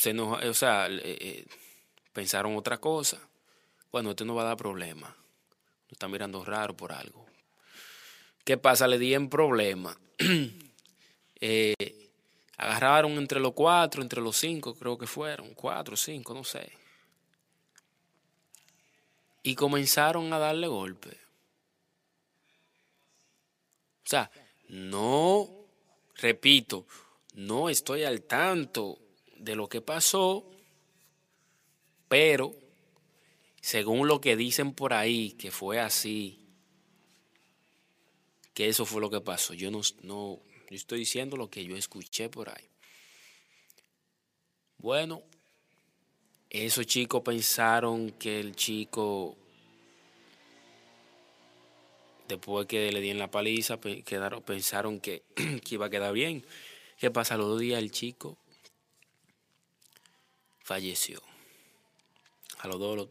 se nos, o sea, pensaron otra cosa. Bueno, esto no va a dar problema. Nos está mirando raro por algo. ¿Qué pasa? Le di en problema. eh, agarraron entre los cuatro, entre los cinco, creo que fueron, cuatro, cinco, no sé. Y comenzaron a darle golpe. O sea, no, repito, no estoy al tanto de lo que pasó, pero según lo que dicen por ahí, que fue así, que eso fue lo que pasó. Yo no, no yo estoy diciendo lo que yo escuché por ahí. Bueno, esos chicos pensaron que el chico, después que le dieron la paliza, quedaron, pensaron que, que iba a quedar bien. ¿Qué pasa? Los dos días el chico falleció. A los dos,